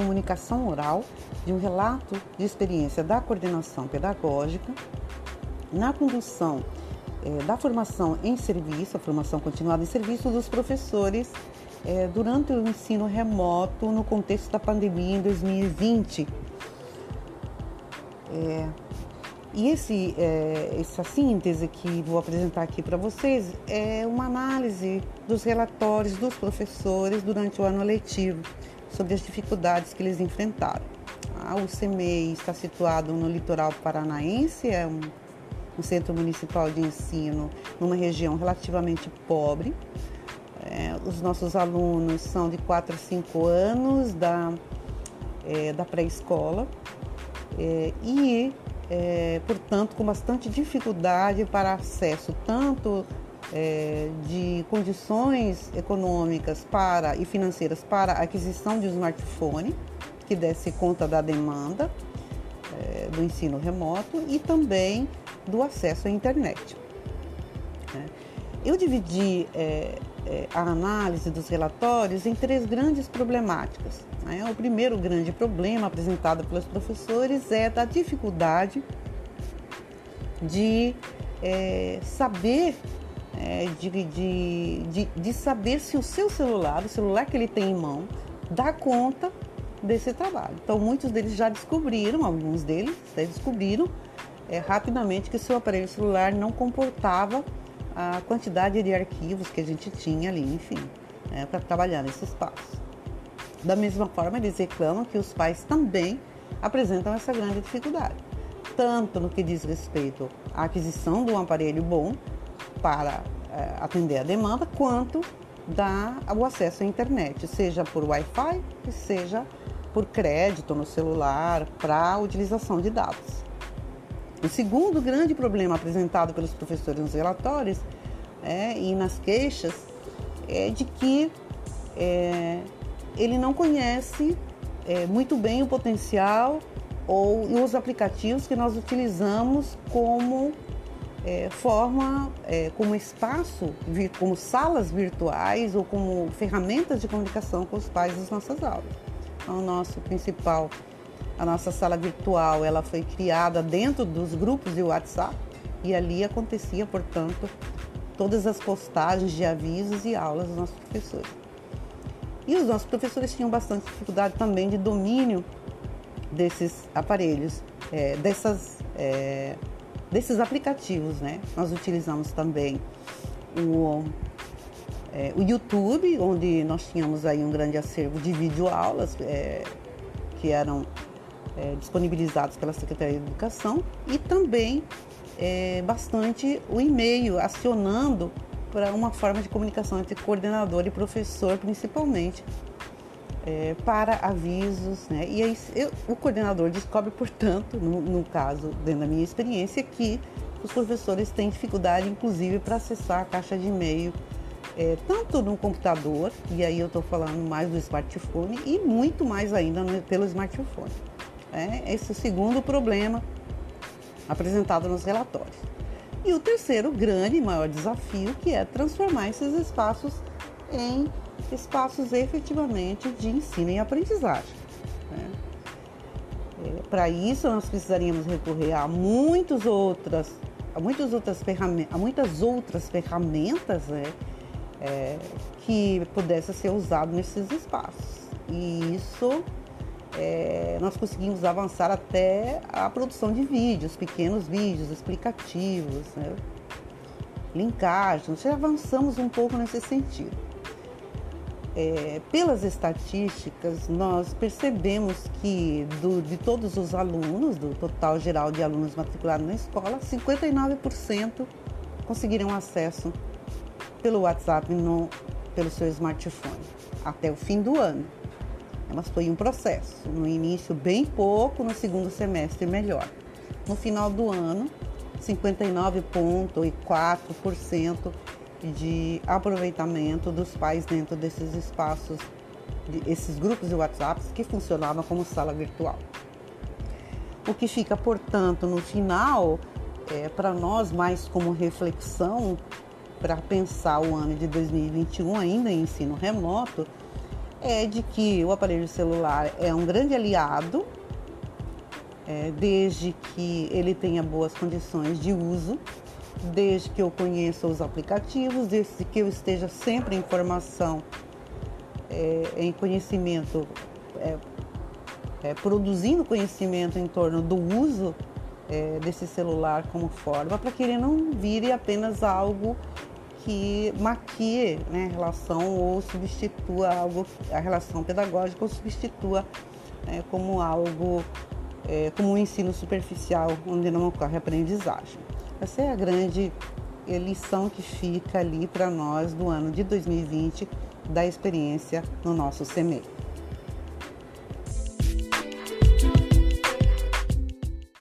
comunicação oral de um relato de experiência da coordenação pedagógica na condução é, da formação em serviço, a formação continuada em serviço dos professores é, durante o ensino remoto no contexto da pandemia em 2020. É, e esse, é, essa síntese que vou apresentar aqui para vocês é uma análise dos relatórios dos professores durante o ano letivo sobre as dificuldades que eles enfrentaram. Ah, o CEMEI está situado no litoral paranaense, é um, um centro municipal de ensino numa região relativamente pobre. É, os nossos alunos são de 4 a 5 anos da, é, da pré-escola é, e é, portanto, com bastante dificuldade para acesso tanto é, de condições econômicas para e financeiras para a aquisição de um smartphone que desse conta da demanda é, do ensino remoto e também do acesso à internet. Né? Eu dividi é, é, a análise dos relatórios em três grandes problemáticas. Né? O primeiro grande problema apresentado pelos professores é da dificuldade de é, saber é, de, de, de, de, saber se o seu celular, o celular que ele tem em mão, dá conta desse trabalho. Então, muitos deles já descobriram, alguns deles já descobriram é, rapidamente que o seu aparelho celular não comportava a quantidade de arquivos que a gente tinha ali, enfim, né, para trabalhar nesse espaço. Da mesma forma, eles reclamam que os pais também apresentam essa grande dificuldade, tanto no que diz respeito à aquisição de um aparelho bom para é, atender a demanda, quanto da, o acesso à internet, seja por Wi-Fi, seja por crédito no celular para utilização de dados. O segundo grande problema apresentado pelos professores nos relatórios é, e nas queixas é de que é, ele não conhece é, muito bem o potencial ou os aplicativos que nós utilizamos como é, forma, é, como espaço, como salas virtuais ou como ferramentas de comunicação com os pais das nossas aulas. Então, nosso principal a nossa sala virtual ela foi criada dentro dos grupos de WhatsApp e ali acontecia, portanto, todas as postagens de avisos e aulas dos nossos professores. E os nossos professores tinham bastante dificuldade também de domínio desses aparelhos, é, dessas, é, desses aplicativos, né? Nós utilizamos também o, é, o YouTube, onde nós tínhamos aí um grande acervo de videoaulas é, que eram é, disponibilizados pela Secretaria de Educação e também é, bastante o e-mail acionando para uma forma de comunicação entre coordenador e professor, principalmente é, para avisos, né? E aí eu, o coordenador descobre, portanto, no, no, caso, dentro da minha experiência, que os professores têm dificuldade, inclusive, para acessar a caixa de e-mail, é, tanto no computador, e aí eu estou falando mais do smartphone, e muito mais ainda no, pelo smartphone. É esse é o segundo problema apresentado nos relatórios. E o terceiro grande e maior desafio, que é transformar esses espaços em espaços efetivamente de ensino e aprendizagem. Né? É, Para isso, nós precisaríamos recorrer a muitas outras, a muitas outras ferramentas, a muitas outras ferramentas né? é, que pudessem ser usadas nesses espaços. E isso é, nós conseguimos avançar até a produção de vídeos, pequenos vídeos explicativos, né? linkagens, já avançamos um pouco nesse sentido. É, pelas estatísticas, nós percebemos que do, de todos os alunos, do total geral de alunos matriculados na escola, 59% conseguiram acesso pelo WhatsApp no, pelo seu smartphone até o fim do ano. Mas foi um processo. No início, bem pouco, no segundo semestre, melhor. No final do ano, 59,4% de aproveitamento dos pais dentro desses espaços, esses grupos de WhatsApp que funcionavam como sala virtual. O que fica, portanto, no final, é, para nós, mais como reflexão, para pensar o ano de 2021 ainda em ensino remoto, é de que o aparelho celular é um grande aliado, é, desde que ele tenha boas condições de uso, desde que eu conheça os aplicativos, desde que eu esteja sempre em formação, é, em conhecimento, é, é produzindo conhecimento em torno do uso é, desse celular como forma, para que ele não vire apenas algo que maquie né, a relação ou substitua algo, a relação pedagógica ou substitua né, como algo, é, como um ensino superficial, onde não ocorre aprendizagem. Essa é a grande lição que fica ali para nós do ano de 2020 da experiência no nosso CMEI.